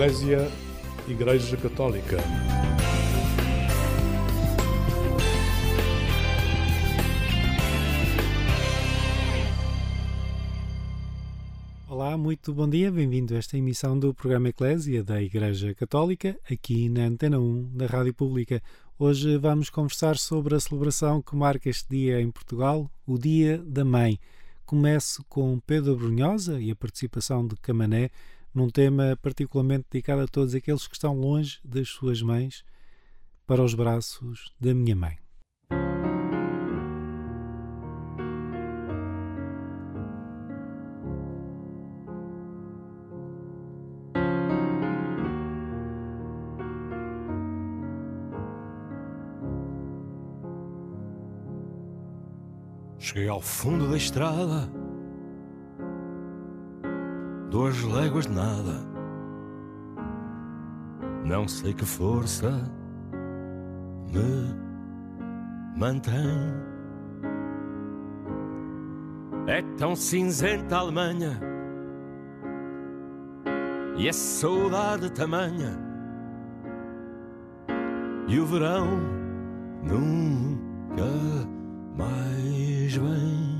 Eclésia Igreja Católica. Olá, muito bom dia, bem-vindo a esta emissão do programa Eclésia da Igreja Católica, aqui na Antena 1 da Rádio Pública. Hoje vamos conversar sobre a celebração que marca este dia em Portugal, o Dia da Mãe. Começo com Pedro Brunhosa e a participação de Camané num tema particularmente dedicado a todos aqueles que estão longe das suas mães, para os braços da minha mãe. Cheguei ao fundo da estrada, duas léguas de nada. Não sei que força me mantém. É tão cinzenta a Alemanha e a saudade tamanha. E o verão nunca mais bem.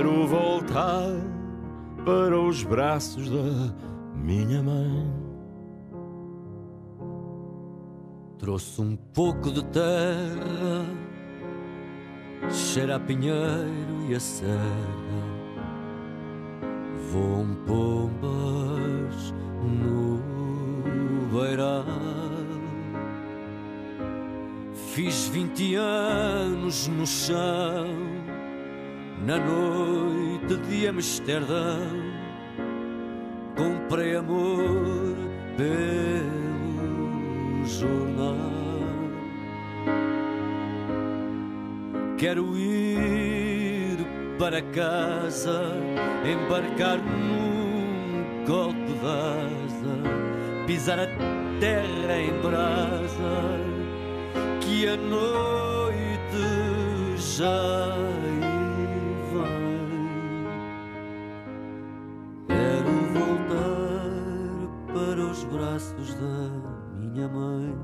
Quero voltar para os braços da minha mãe. Trouxe um pouco de terra, cheira a pinheiro e a serra. Voam pombas no beirão. Fiz vinte anos no chão, na noite de Amsterdão. Comprei amor pelo jornal. Quero ir para casa, embarcar num golpe d'asa, pisar a terra em brasa que a noite já minha mãe.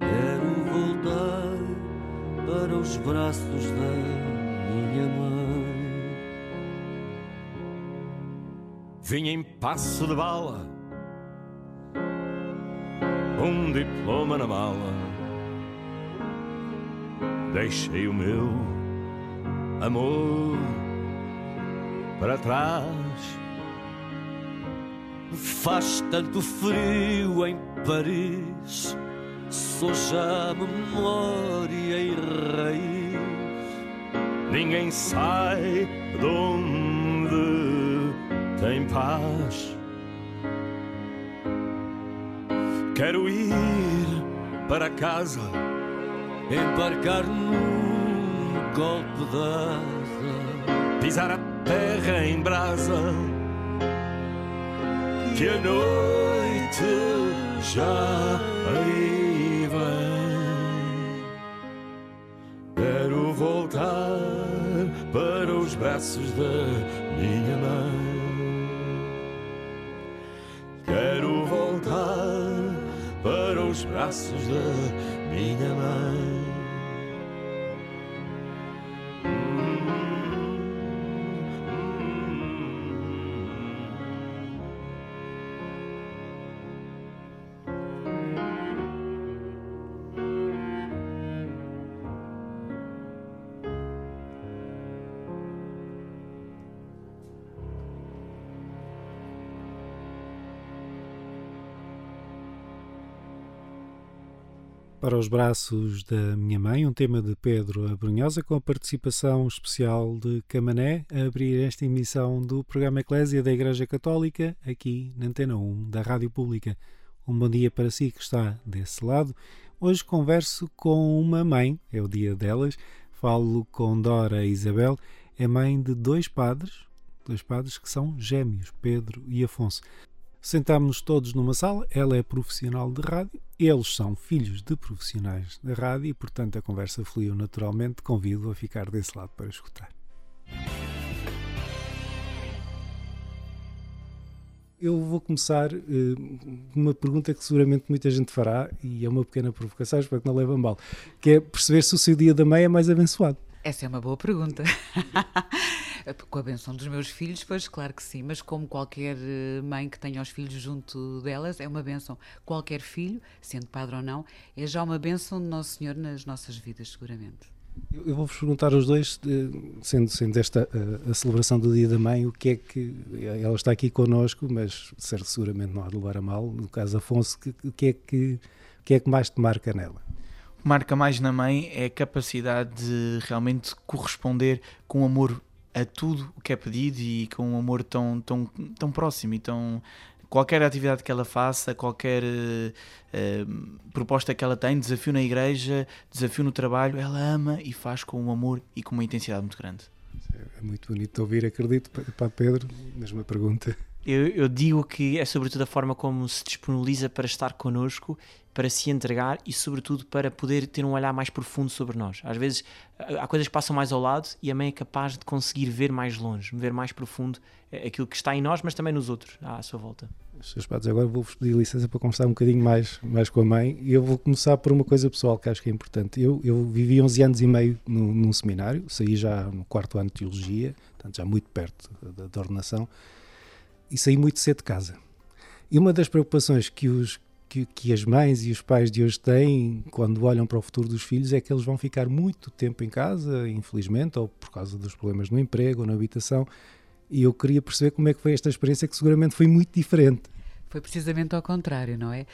Quero voltar para os braços da minha mãe. Vinha em passo de bala um diploma na mala. Deixei o meu amor para trás. Faz tanto frio em Paris, sou já memória e raiz. Ninguém sai de onde tem paz. Quero ir para casa, embarcar num golpe d'asa, pisar a terra em brasa. Que a noite já aí vem. Quero voltar para os braços da minha mãe. Quero voltar para os braços da minha mãe. Para os braços da minha mãe, um tema de Pedro Abrunhosa com a participação especial de Camané a abrir esta emissão do programa Eclésia da Igreja Católica aqui na Antena 1 da Rádio Pública. Um bom dia para si que está desse lado. Hoje converso com uma mãe, é o dia delas. Falo com Dora Isabel, é mãe de dois padres, dois padres que são gêmeos, Pedro e Afonso. Sentámos-nos todos numa sala, ela é profissional de rádio, eles são filhos de profissionais da rádio e, portanto, a conversa fluiu naturalmente. Convido a ficar desse lado para escutar. Eu vou começar uh, uma pergunta que seguramente muita gente fará, e é uma pequena provocação, espero que não leve a mal, que é perceber se o seu dia da meia é mais abençoado. Essa é uma boa pergunta. Com a benção dos meus filhos, pois claro que sim, mas como qualquer eh, mãe que tenha os filhos junto delas, é uma benção. Qualquer filho, sendo padre ou não, é já uma benção de Nosso Senhor nas nossas vidas, seguramente. Eu vou-vos perguntar aos dois, sendo, sendo esta a, a, celebração do Dia da Mãe, o que é que. Ela está aqui connosco, mas certo, seguramente não há de levar a mal. No caso Afonso, o que, é que, que é que mais te marca nela? Marca mais na mãe é a capacidade de realmente corresponder com amor a tudo o que é pedido e com um amor tão, tão, tão próximo e tão. Qualquer atividade que ela faça, qualquer uh, proposta que ela tem, desafio na igreja, desafio no trabalho, ela ama e faz com um amor e com uma intensidade muito grande. É muito bonito ouvir, acredito. Para Pedro, mesma pergunta. Eu, eu, digo que é sobretudo a forma como se disponibiliza para estar connosco, para se entregar e, sobretudo, para poder ter um olhar mais profundo sobre nós. Às vezes há coisas que passam mais ao lado e a mãe é capaz de conseguir ver mais longe, ver mais profundo eh, aquilo que está em nós, mas também nos outros, à sua volta. Seus padres, agora vou-vos pedir licença para conversar um bocadinho mais, mais com a mãe e eu vou começar por uma coisa pessoal que acho que é importante. Eu, eu vivi 11 anos e meio no, num seminário, saí já no quarto ano de Teologia, portanto já muito perto da, da ordenação e saí muito cedo de casa. E uma das preocupações que, os, que, que, as mães e os pais de hoje têm quando olham para o futuro dos filhos é que eles vão ficar muito tempo em casa, infelizmente, ou por causa dos problemas no emprego ou na habitação. E eu queria perceber como é que foi esta experiência, que seguramente foi muito diferente. Foi precisamente ao contrário, não é?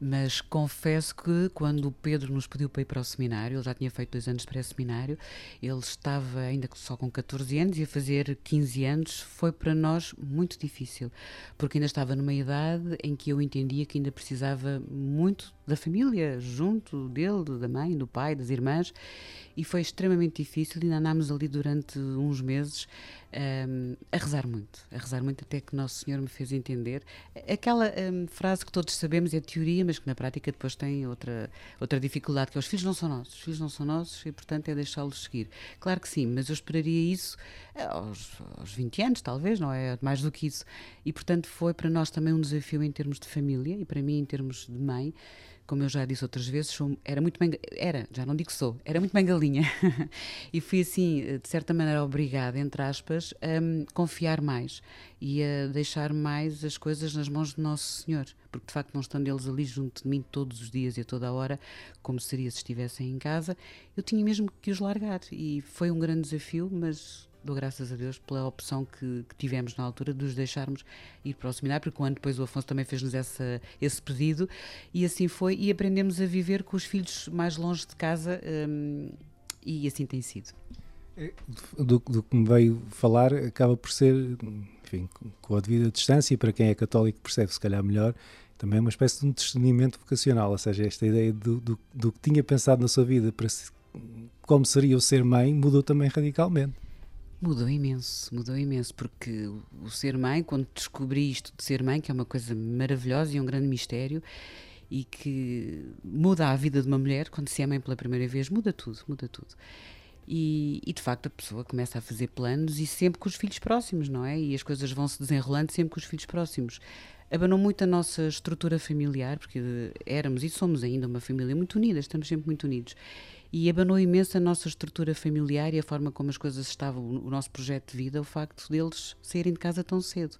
Mas confesso que quando o Pedro nos pediu para ir para o seminário, ele já tinha feito dois anos pré-seminário, ele estava ainda só com 14 anos e a fazer 15 anos foi para nós muito difícil, porque ainda estava numa idade em que eu entendia que ainda precisava muito da família, junto dele, da mãe, do pai, das irmãs, e foi extremamente difícil. Ainda andámos ali durante uns meses um, a rezar muito, a rezar muito, até que Nosso Senhor me fez entender. Aquela um, frase que todos sabemos é teoria, mas que na prática depois tem outra, outra dificuldade, que é os filhos não são nossos, os filhos não são nossos e, portanto, é deixá-los seguir. Claro que sim, mas eu esperaria isso eh, aos, aos 20 anos, talvez, não é? Mais do que isso. E, portanto, foi para nós também um desafio em termos de família e para mim em termos de mãe como eu já disse outras vezes, sou, era muito bem, era, já não digo sou, era muito bem galinha. e fui assim, de certa maneira, obrigada, entre aspas, a confiar mais e a deixar mais as coisas nas mãos de Nosso Senhor, porque de facto não estando eles ali junto de mim todos os dias e a toda a hora, como seria se estivessem em casa, eu tinha mesmo que os largar e foi um grande desafio, mas dou graças a Deus pela opção que, que, tivemos na altura de os deixarmos ir para o seminário, porque ano depois o Afonso também fez-nos esse pedido, e assim foi, e aprendemos a viver com os filhos mais longe de casa, hum, e assim tem sido. É, do, do, que me veio falar, acaba por ser, enfim, com a devida distância, para quem é católico percebe se calhar melhor, também é uma espécie de um discernimento vocacional, ou seja, esta ideia do, do, do que tinha pensado na sua vida para se, como seria o ser mãe mudou também radicalmente. Mudou imenso, mudou imenso, porque o ser mãe, quando descobri isto de ser mãe, que é uma coisa maravilhosa e um grande mistério, e que muda a vida de uma mulher, quando se é mãe pela primeira vez, muda tudo, muda tudo. E, e, de facto a pessoa começa a fazer planos e sempre com os filhos próximos, não é? E as coisas vão se desenrolando sempre com os filhos próximos. Abanou muito a nossa estrutura familiar, porque éramos e somos ainda uma família muito unida, estamos sempre muito unidos e abanou imenso a nossa estrutura familiar e a forma como as coisas estavam, o nosso projeto de vida, o facto deles saírem de casa tão cedo.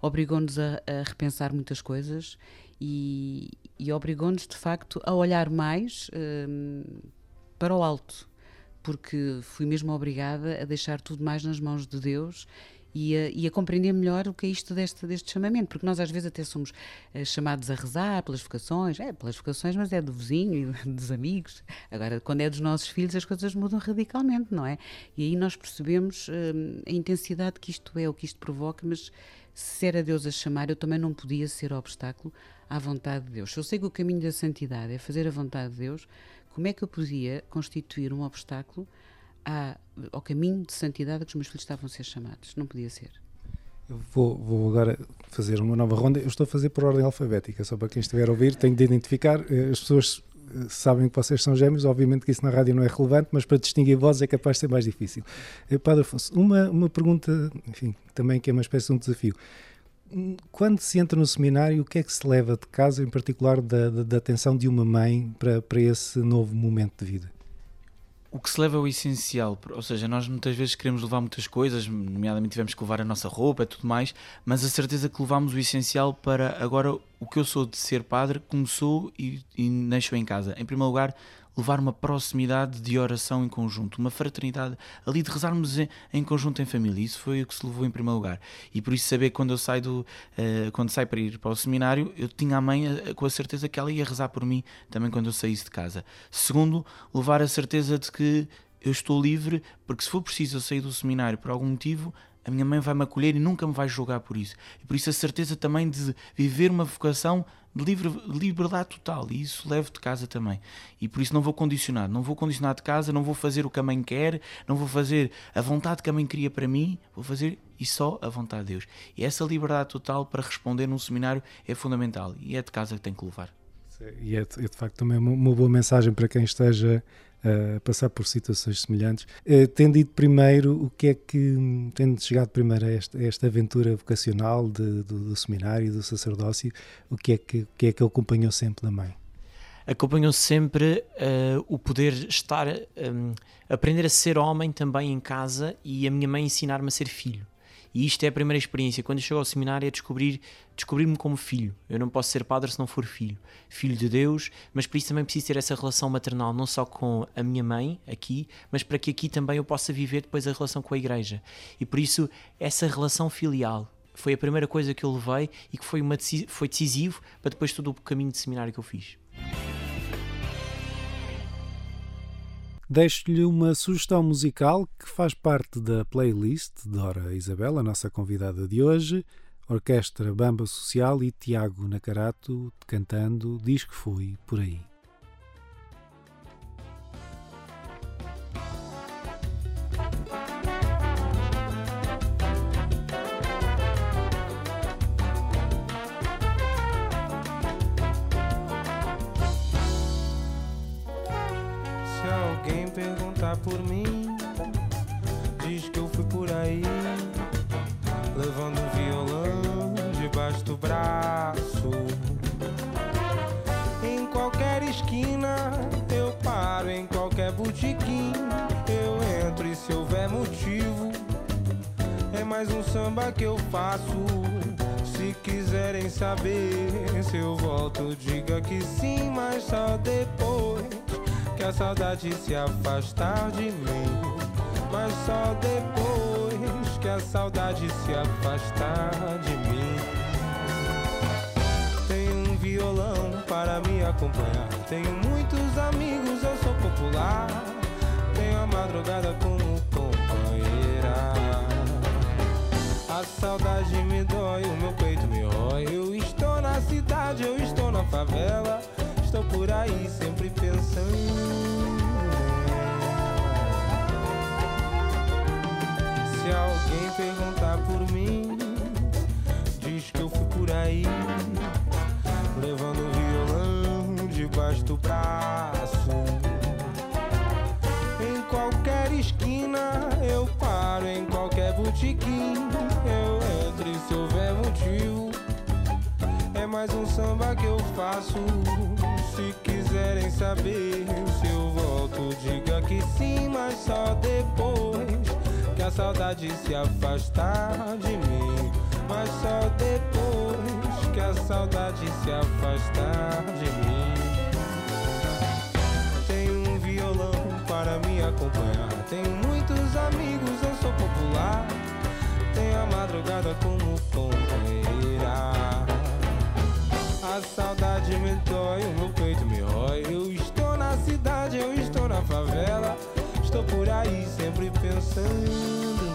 Obrigou-nos a, a, repensar muitas coisas e, e obrigou-nos, de facto, a olhar mais um, para o alto, porque fui mesmo obrigada a deixar tudo mais nas mãos de Deus e a, e a, compreender melhor o que é isto deste, deste chamamento, porque nós às vezes até somos uh, chamados a rezar pelas vocações, é pelas vocações, mas é do vizinho e dos amigos. Agora, quando é dos nossos filhos, as coisas mudam radicalmente, não é? E aí nós percebemos uh, a intensidade que isto é, o que isto provoca, mas se era Deus a chamar, eu também não podia ser obstáculo à vontade de Deus. Se eu sei que o caminho da santidade é fazer a vontade de Deus, como é que eu podia constituir um obstáculo à, ao caminho de santidade a que os meus filhos estavam a ser chamados? Não podia ser. Eu vou, vou, agora fazer uma nova ronda. Eu estou a fazer por ordem alfabética, só para quem estiver a ouvir, tenho de identificar. Eh, as pessoas eh, sabem que vocês são gêmeos, obviamente que isso na rádio não é relevante, mas para distinguir vozes é capaz de ser mais difícil. Eh, Padre Afonso, uma, uma pergunta, enfim, também que é uma espécie de um desafio quando se entra no seminário, o que é que se leva de casa, em particular da, da, da atenção de uma mãe para, para esse novo momento de vida? O que se leva é o essencial, ou seja, nós muitas vezes queremos levar muitas coisas, nomeadamente tivemos que levar a nossa roupa e tudo mais, mas a certeza que levamos o essencial para agora o que eu sou de ser padre começou e, e nasceu em casa. Em primeiro lugar, levar uma proximidade de oração em conjunto, uma fraternidade ali de rezarmos em, em, conjunto em família. Isso foi o que se levou em primeiro lugar. E por isso saber quando eu saio do, uh, quando saio para ir para o seminário, eu tinha a mãe uh, com a certeza que ela ia rezar por mim também quando eu saísse de casa. Segundo, levar a certeza de que eu estou livre, porque se for preciso eu sair do seminário por algum motivo, a minha mãe vai me acolher e nunca me vai julgar por isso. E por isso a certeza também de viver uma vocação livre, liberdade total. E isso levo de casa também. E por isso não vou condicionar. Não vou condicionar de casa, não vou fazer o que a mãe quer, não vou fazer a vontade que a mãe queria para mim, vou fazer e só a vontade de Deus. E essa liberdade total para responder num seminário é fundamental. E é de casa que tem que levar. E é, é de facto também uma boa mensagem para quem esteja a passar por situações semelhantes. Uh, tendo ido primeiro, o que é que, tendo chegado primeiro a esta, a esta aventura vocacional de, do, do, seminário, do sacerdócio, o que é que, o que, é que acompanhou sempre da mãe? Acompanhou sempre uh, o poder estar, um, aprender a ser homem também em casa e a minha mãe ensinar-me a ser filho. E isto é a primeira experiência. Quando eu chego ao seminário é descobrir, descobrir-me como filho. Eu não posso ser padre se não for filho. Filho de Deus, mas por isso também preciso ter essa relação maternal, não só com a minha mãe aqui, mas para que aqui também eu possa viver depois a relação com a igreja. E por isso essa relação filial foi a primeira coisa que eu levei e que foi, uma, foi decisivo para depois todo o caminho de seminário que eu fiz. Deixo-lhe uma sugestão musical que faz parte da playlist de Dora Isabel, a nossa convidada de hoje, Orquestra Bamba Social e Tiago Nacarato cantando Diz que Fui Por Aí. Por mim. Diz que eu fui por aí, levando um violão debaixo do braço. Em qualquer esquina eu paro, em qualquer botiquim eu entro e se houver motivo é mais um samba que eu faço. Se quiserem saber se eu volto, diga que sim, mas só depois que a saudade se afastar de mim. Mas só depois que a saudade se afastar de mim. Tenho um violão para me acompanhar. Tenho muitos amigos, eu sou popular. Tenho a madrugada como companheira. A saudade me dói, o meu peito me rói. Eu estou na cidade, eu estou na favela estou por aí sempre perguntar por mim, diz que eu fui por aí, levando o violão debaixo do braço. Em qualquer esquina eu paro, em qualquer botiquim eu entro se houver motivo. É mais um samba que eu faço se quiserem saber se eu volto, diga que sim, mas só depois que a saudade se afastar de mim. Mas só depois que a saudade se afastar de mim. Tenho um violão para me acompanhar. Tenho muitos amigos, eu sou popular. Tenho a madrugada como companheira. A saudade me dói, o meu peito me rói. Eu estou na cidade, eu estou na favela. Estou por aí sempre pensando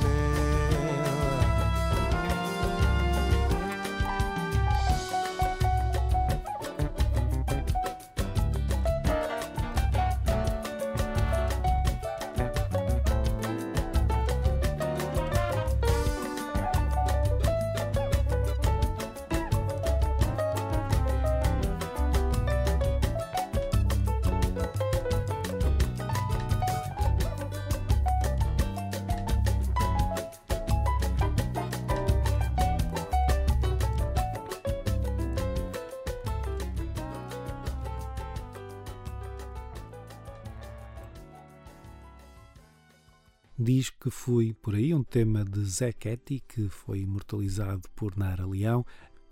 tema de Zé Ketty, que foi imortalizado por Nara Leão,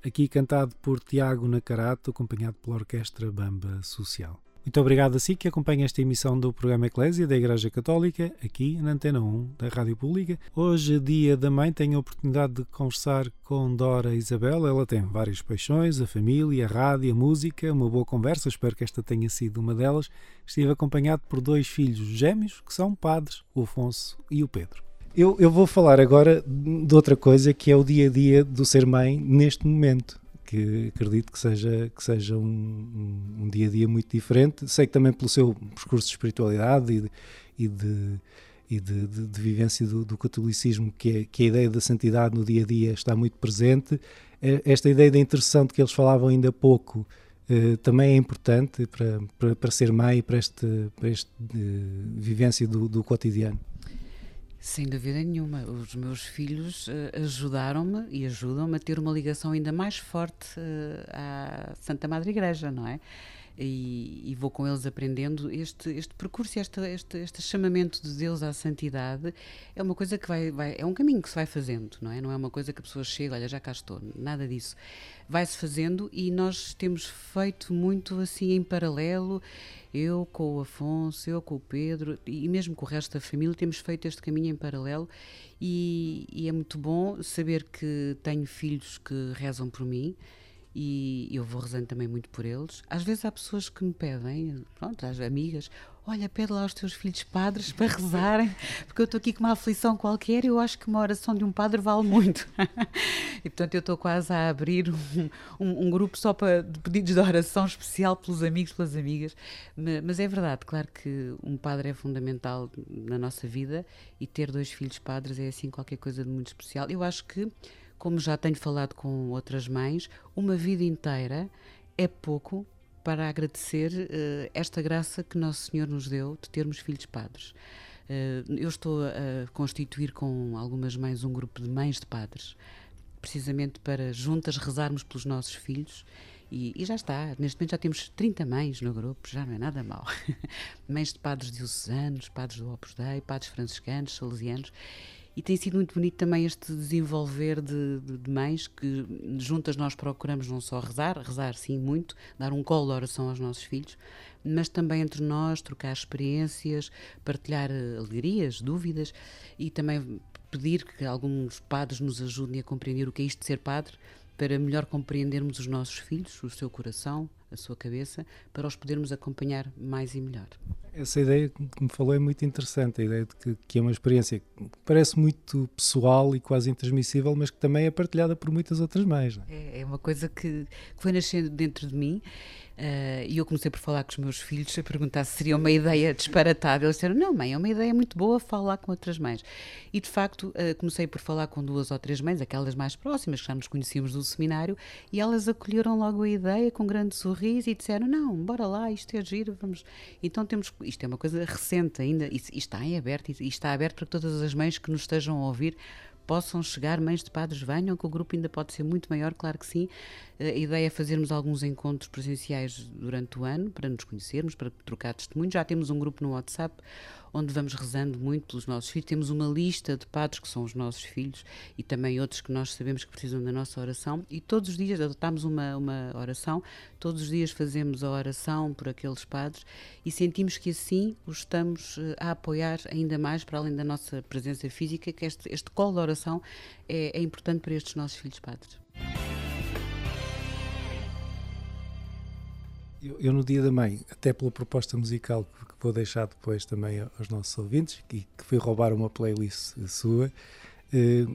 aqui cantado por Tiago Nacarato, acompanhado pela Orquestra Bamba Social. Muito obrigado a si que acompanha esta emissão do programa Eclésia da Igreja Católica, aqui na Antena 1 da Rádio Pública. Hoje, dia da mãe, tenho a oportunidade de conversar com Dora Isabel. Ela tem várias paixões, a família, a rádio, a música, uma boa conversa, espero que esta tenha sido uma delas. Estive acompanhado por dois filhos gêmeos, que são padres, o Afonso e o Pedro. Eu, eu vou falar agora de outra coisa que é o dia a dia do ser mãe neste momento que acredito que seja, que seja um, um, um, dia a dia muito diferente. Sei que também pelo seu percurso de espiritualidade e de, e de, e de, de, de vivência do, do catolicismo, que, é, que a ideia da santidade no dia a dia está muito presente. Esta ideia da intercessão de que eles falavam ainda há pouco. Uh, também é importante para, para, para ser mãe e para esta para este, uh, vivência do, do cotidiano. Sem dúvida nenhuma. Os meus filhos uh, ajudaram-me e ajudam-me a ter uma ligação ainda mais forte uh, à Santa Madre Igreja, não é? E, e, vou com eles aprendendo este, este percurso, este, este, este chamamento de Deus à santidade. É uma coisa que vai, vai, é um caminho que se vai fazendo, não é? Não é uma coisa que a pessoa chega, olha, já cá estou, nada disso. Vai-se fazendo e nós temos feito muito assim em paralelo, eu com o Afonso, eu com o Pedro e mesmo com o resto da família, temos feito este caminho em paralelo. E, e é muito bom saber que tenho filhos que rezam por mim e eu vou rezando também muito por eles. Às vezes há pessoas que me pedem, pronto, as amigas, olha, pede lá aos teus filhos padres para rezarem, porque eu estou aqui com uma aflição qualquer e eu acho que uma oração de um padre vale muito. e portanto eu estou quase a abrir um, um, um, grupo só para de pedidos de oração especial pelos amigos, pelas amigas. Mas é verdade, claro que um padre é fundamental na nossa vida e ter dois filhos padres é assim qualquer coisa de muito especial. Eu acho que como já tenho falado com outras mães, uma vida inteira é pouco para agradecer uh, esta graça que Nosso Senhor nos deu de termos filhos padres. Uh, eu estou a constituir com algumas mães um grupo de mães de padres, precisamente para juntas rezarmos pelos nossos filhos. E, e, já está, neste momento já temos 30 mães no grupo, já não é nada mal. mães de padres diocesanos, padres do Opus Dei, padres franciscanos, salesianos, e tem sido muito bonito também este desenvolver de, de, de, mães que juntas nós procuramos não só rezar, rezar sim muito, dar um colo de oração aos nossos filhos, mas também entre nós trocar experiências, partilhar eh, alegrias, dúvidas e também pedir que alguns padres nos ajudem a compreender o que é isto de ser padre, para melhor compreendermos os nossos filhos, o seu coração, a sua cabeça, para os podermos acompanhar mais e melhor. Essa ideia que me falou é muito interessante, a ideia de que, que é uma experiência que parece muito pessoal e quase intransmissível, mas que também é partilhada por muitas outras mães. É? é, uma coisa que, que foi nascendo dentro de mim e eu comecei por falar com os meus filhos a perguntar se seria uma ideia disparatada. Eles disseram: Não, mãe, é uma ideia muito boa falar com outras mães. E de facto, uh, comecei por falar com duas ou três mães, aquelas mais próximas, que já nos conhecíamos do seminário, e elas acolheram logo a ideia com um grande sorriso e disseram: Não, bora lá, isto é giro, vamos. Então temos. Isto é uma coisa recente ainda, e, está em aberto, e, está aberto para todas as mães que nos estejam a ouvir possam chegar, mães de padres venham, que o grupo ainda pode ser muito maior, claro que sim. A ideia é fazermos alguns encontros presenciais durante o ano para nos conhecermos, para trocar testemunhos. Já temos um grupo no WhatsApp onde vamos rezando muito pelos nossos filhos. Temos uma lista de padres que são os nossos filhos e também outros que nós sabemos que precisam da nossa oração. E todos os dias adotamos uma, uma oração, todos os dias fazemos a oração por aqueles padres e sentimos que assim os estamos eh, a apoiar ainda mais para além da nossa presença física, que este, este colo de oração é, é importante para estes nossos filhos padres. Eu, eu, no dia da mãe, até pela proposta musical que vou deixar depois também aos nossos ouvintes, que, que foi roubar uma playlist sua, eh,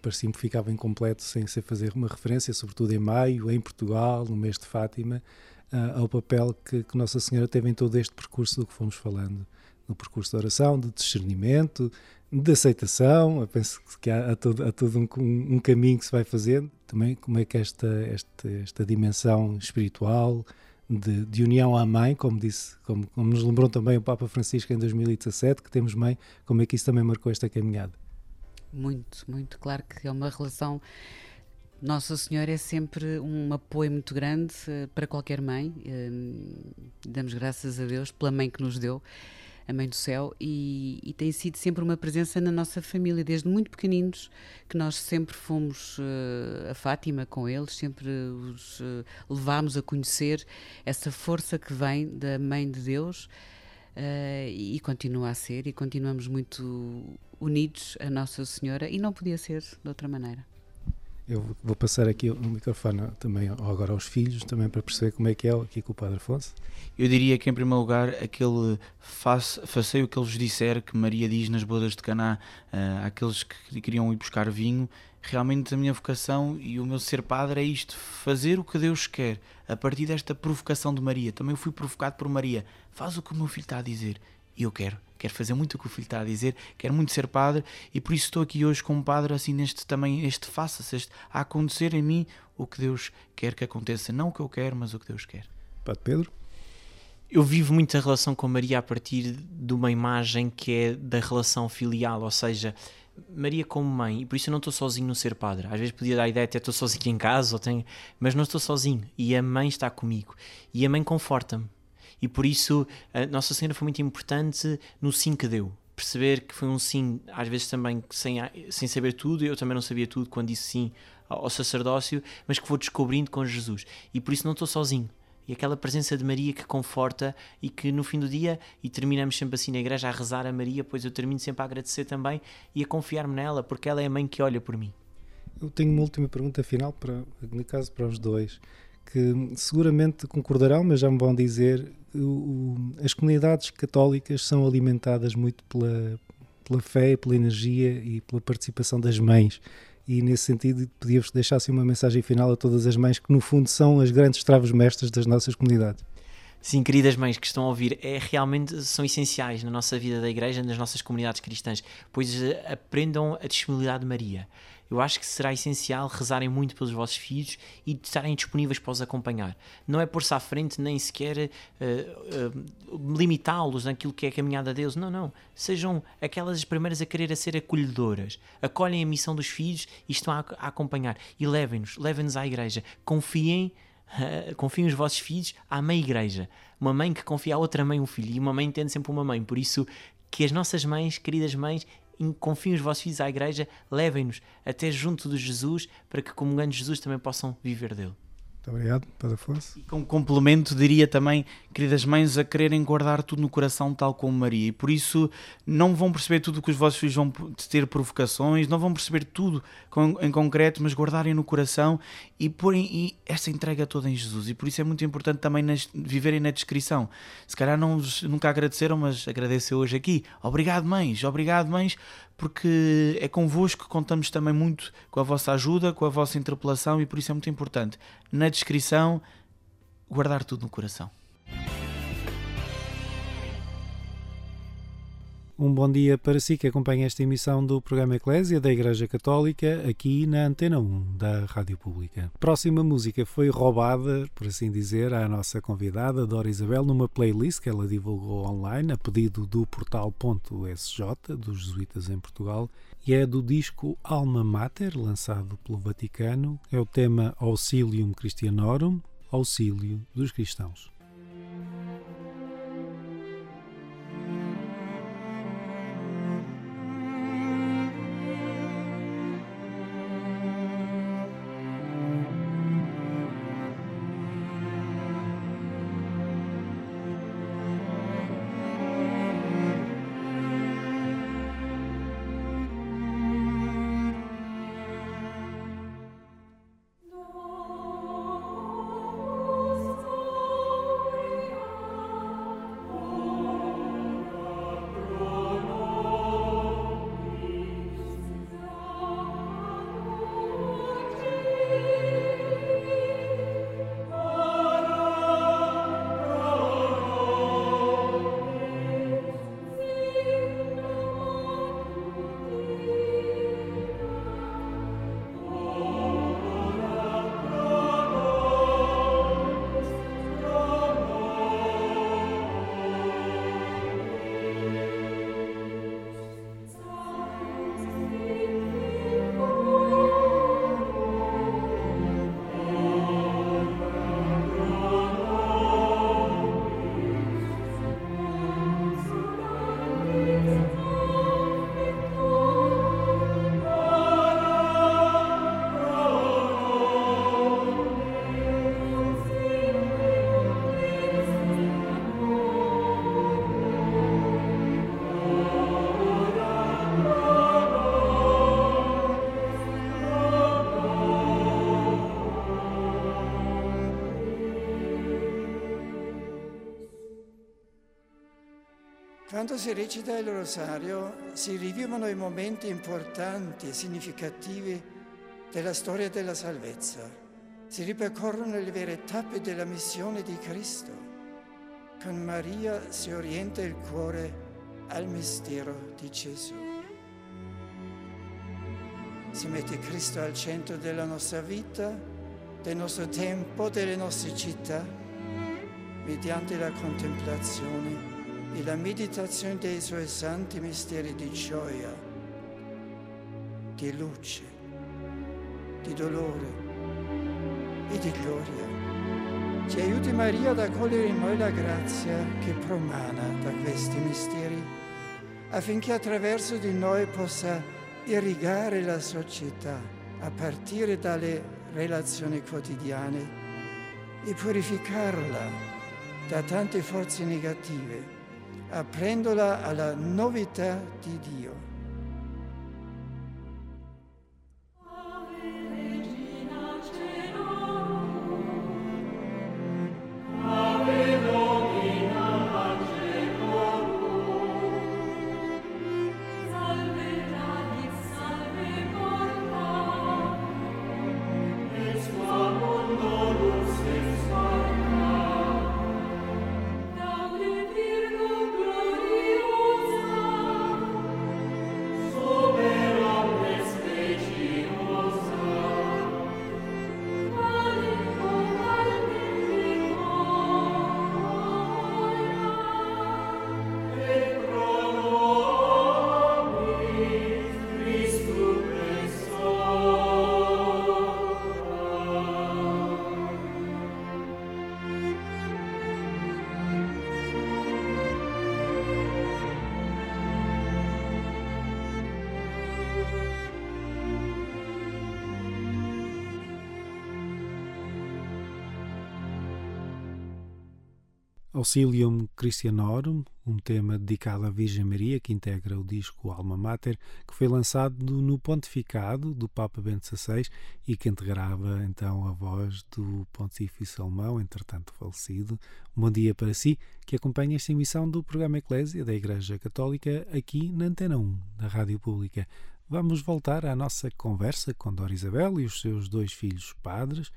parecia-me que ficava incompleto sem ser fazer uma referência, sobretudo em maio, em Portugal, no mês de Fátima, ao papel que, que, Nossa Senhora teve em todo este percurso do que fomos falando, no percurso de oração, de discernimento, de aceitação. Eu penso que há, há todo, há todo um, um, caminho que se vai fazendo. Também como é que esta, esta, esta dimensão espiritual, de, de, união à mãe, como disse, como, como, nos lembrou também o Papa Francisco em 2017, que temos mãe, como é que isso também marcou esta caminhada? Muito, muito claro que é uma relação. Nossa Senhora é sempre um apoio muito grande uh, para qualquer mãe. Uh, damos graças a Deus pela mãe que nos deu a Mãe do Céu, e, e, tem sido sempre uma presença na nossa família, desde muito pequeninos, que nós sempre fomos uh, a Fátima com eles, sempre os uh, levámos a conhecer essa força que vem da Mãe de Deus. Uh, e continua a ser, e continuamos muito unidos a Nossa Senhora, e não podia ser de outra maneira. Eu vou passar aqui o microfone também agora aos filhos, também para perceber como é que é aqui com o Padre Afonso. Eu diria que, em primeiro lugar, aquele façei o que eles disser, que Maria diz nas bodas de Caná, uh, àqueles que queriam ir buscar vinho, realmente a minha vocação e o meu ser padre é isto, fazer o que Deus quer, a partir desta provocação de Maria. Também fui provocado por Maria, faz o que o meu filho está a dizer, e eu quero quero fazer muito o que o filho está a dizer, quero muito ser padre e por isso estou aqui hoje como padre, assim, neste também, este faça-se, este, a acontecer em mim o que Deus quer que aconteça, não o que eu quero, mas o que Deus quer. Padre Pedro? Eu vivo muito a relação com Maria a partir de uma imagem que é da relação filial, ou seja, Maria como mãe, e por isso eu não estou sozinho no ser padre. Às vezes podia dar a ideia até estou sozinho em casa, ou tenho, mas não estou sozinho. E a mãe está comigo. E a mãe conforta-me e por isso a Nossa Senhora foi muito importante no sim que deu. Perceber que foi um sim, às vezes também sem, sem saber tudo, eu também não sabia tudo quando disse sim ao sacerdócio, mas que vou descobrindo com Jesus. E por isso não estou sozinho. E aquela presença de Maria que conforta e que no fim do dia, e terminamos sempre assim na igreja a rezar a Maria, pois eu termino sempre a agradecer também e a confiar-me nela, porque ela é a mãe que olha por mim. Eu tenho uma última pergunta final, para, no caso para os dois, que seguramente concordarão, mas já me vão dizer o, as comunidades católicas são alimentadas muito pela, pela fé, pela energia e pela participação das mães. E nesse sentido, podia-vos deixar assim, uma mensagem final a todas as mães que, no fundo, são as grandes travos mestras das nossas comunidades. Sim, queridas mães que estão a ouvir, é, realmente são essenciais na nossa vida da igreja, nas nossas comunidades cristãs, pois eh, aprendam a disponibilidade de Maria eu acho que será essencial rezarem muito pelos vossos filhos e estarem disponíveis para os acompanhar. Não é pôr-se à frente nem sequer uh, uh, limitá-los naquilo que é a caminhada Deus. Não, não. Sejam aquelas primeiras a querer a ser acolhedoras. Acolhem a missão dos filhos e estão a, a acompanhar. E levem-nos, levem-nos à igreja. Confiem Uh, confiem os vossos filhos à mãe igreja. Uma mãe que confia a outra mãe um filho e uma mãe entende sempre uma mãe. Por isso, que as nossas mães, queridas mães, confiem os vossos filhos à igreja, levem-nos até junto de Jesus para que, comungando Jesus, também possam viver dele. Muito obrigado, Padre Afonso. E como complemento, diria também, queridas mães, a quererem guardar tudo no coração, tal como Maria. E por isso não vão perceber tudo que os vossos filhos vão ter provocações, não vão perceber tudo em concreto, mas guardarem no coração e porem essa entrega toda em Jesus. E por isso é muito importante também nas, viverem na descrição. Se calhar não, nunca agradeceram, mas agradeço hoje aqui. Obrigado, mães, obrigado, mães, porque é convosco que contamos também muito com a vossa ajuda, com a vossa interpelação e por isso é muito importante, na descrição, guardar tudo no coração. Um bom dia para si que acompanha esta emissão do programa Eclésia da Igreja Católica aqui na Antena 1 da Rádio Pública. Próxima música foi roubada, por assim dizer, à nossa convidada Dora Isabel numa playlist que ela divulgou online a pedido do portal.sj dos jesuítas em Portugal e é do disco Alma Mater, lançado pelo Vaticano. É o tema Auxilium Christianorum, Auxílio dos Cristãos. Quando si recita il rosario si rivivono i momenti importanti e significativi della storia della salvezza. Si ripercorrono le vere tappe della missione di Cristo. Con Maria si orienta il cuore al mistero di Gesù. Si mette Cristo al centro della nostra vita, del nostro tempo, delle nostre città, mediante la contemplazione e la meditazione dei suoi santi misteri di gioia, di luce, di dolore e di gloria. Ci aiuti Maria ad accogliere in noi la grazia che promana da questi misteri, affinché attraverso di noi possa irrigare la società a partire dalle relazioni quotidiane e purificarla da tante forze negative aprendola alla novità di Dio. Auxilium Christianorum, um tema dedicado à Virgem Maria que integra o disco Alma Mater, que foi lançado no pontificado do Papa Bento XVI e que integrava então a voz do pontifício alemão, entretanto falecido. Um bom dia para si, que acompanha esta emissão do programa Eclésia da Igreja Católica aqui na Antena 1, da Rádio Pública. Vamos voltar à nossa conversa com Dora Isabel e os seus dois filhos padres,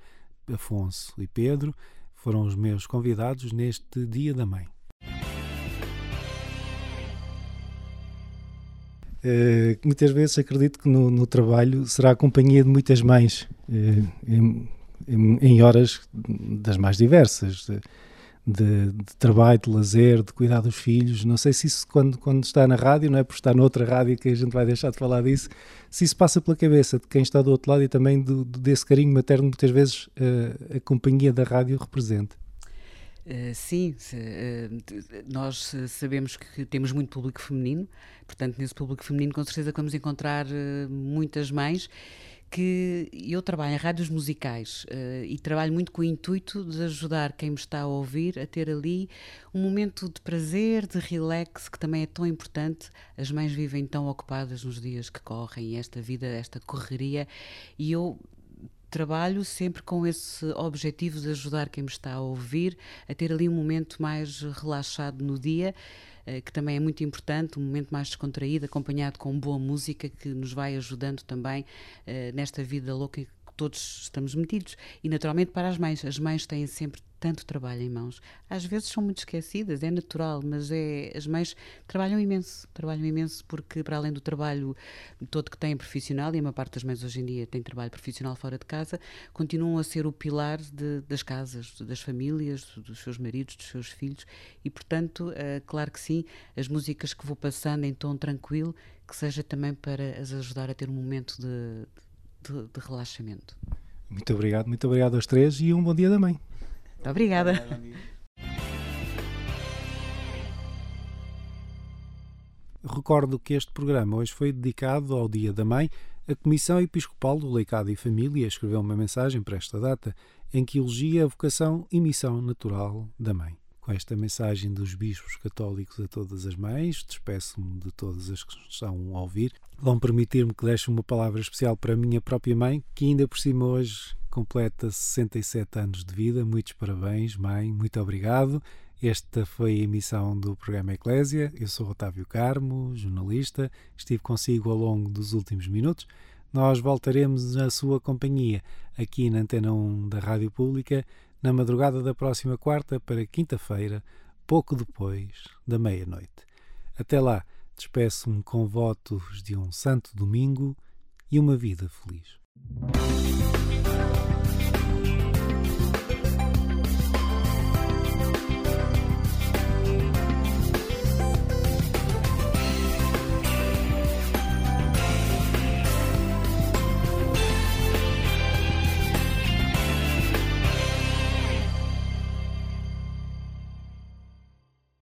Afonso e Pedro, foram os meus convidados neste Dia da Mãe. Uh, muitas vezes acredito que no, no, trabalho será a companhia de muitas mães uh, em, em, em, horas das mais diversas de, de, de, trabalho, de lazer, de cuidar dos filhos. Não sei se isso quando, quando está na rádio, não é por estar noutra rádio que a gente vai deixar de falar disso, se isso passa pela cabeça de quem está do outro lado e também do, desse carinho materno muitas vezes uh, a companhia da rádio representa. Uh, sim, uh, nós sabemos que temos muito público feminino, portanto, nesse público feminino, com certeza, vamos encontrar muitas mães que eu trabalho em rádios musicais uh, e trabalho muito com o intuito de ajudar quem me está a ouvir a ter ali um momento de prazer, de relax, que também é tão importante. As mães vivem tão ocupadas nos dias que correm, esta vida, esta correria, e eu trabalho sempre com esse objetivo de ajudar quem me está a ouvir a ter ali um momento mais relaxado no dia eh, que também é muito importante, um momento mais descontraído, acompanhado com boa música que nos vai ajudando também uh, nesta vida louca que todos estamos metidos. E naturalmente para as mães, as mães têm sempre tanto trabalho em mãos. Às vezes são muito esquecidas, é natural, mas é as mães trabalham imenso, trabalham imenso porque para além do trabalho todo que têm profissional, e a maior parte das mães hoje em dia tem trabalho profissional fora de casa, continuam a ser o pilar de, das casas, das famílias, dos seus maridos, dos seus filhos, e portanto, é, claro que sim, as músicas que vou passando em tom tranquilo, que seja também para as ajudar a ter um momento de, de, de relaxamento. Muito obrigado, muito obrigado aos três e um bom dia da mãe. Muito obrigada. Recordo que este programa hoje foi dedicado ao Dia da Mãe. A Comissão Episcopal do Leicado e Família escreveu uma mensagem para esta data em que elogia a vocação e missão natural da mãe. Com esta mensagem dos bispos católicos a todas as mães, despeço-me de todas as que estão a ouvir. Vão permitir-me que deixe uma palavra especial para a minha própria mãe, que ainda por cima hoje completa 67 anos de vida. Muitos parabéns, mãe, muito obrigado. Esta foi a emissão do programa Eclésia. Eu sou Otávio Carmo, jornalista. Estive consigo ao longo dos últimos minutos. Nós voltaremos na sua companhia aqui na Antena 1 da Rádio Pública na madrugada da próxima quarta para quinta-feira, pouco depois da meia-noite. Até lá, despeço-me com votos de um santo domingo e uma vida feliz.